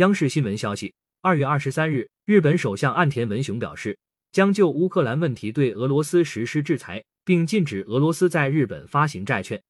央视新闻消息二月二十三日日本首相岸田文雄表示将就乌克兰问题对俄罗斯实施制裁并禁止俄罗斯在日本发行债券。